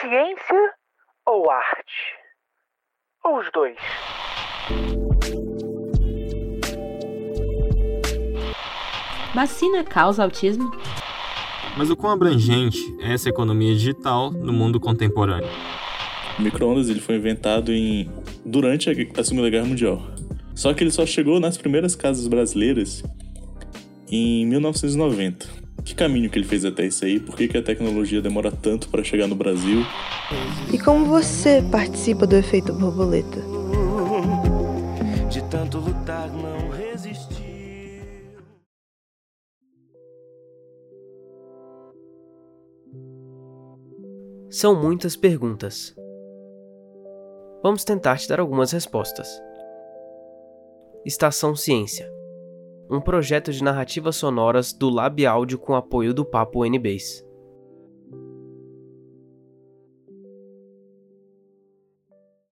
Ciência ou arte? Ou os dois? Vacina causa autismo? Mas o quão abrangente é essa economia digital no mundo contemporâneo? O micro-ondas ele foi inventado em... durante a Segunda Guerra Mundial. Só que ele só chegou nas primeiras casas brasileiras em 1990. Que caminho que ele fez até isso aí? Por que, que a tecnologia demora tanto para chegar no Brasil? E como você participa do efeito borboleta? De tanto lutar, não resistir. São muitas perguntas. Vamos tentar te dar algumas respostas. Estação Ciência um projeto de narrativas sonoras do Lab Áudio com apoio do Papo NBase.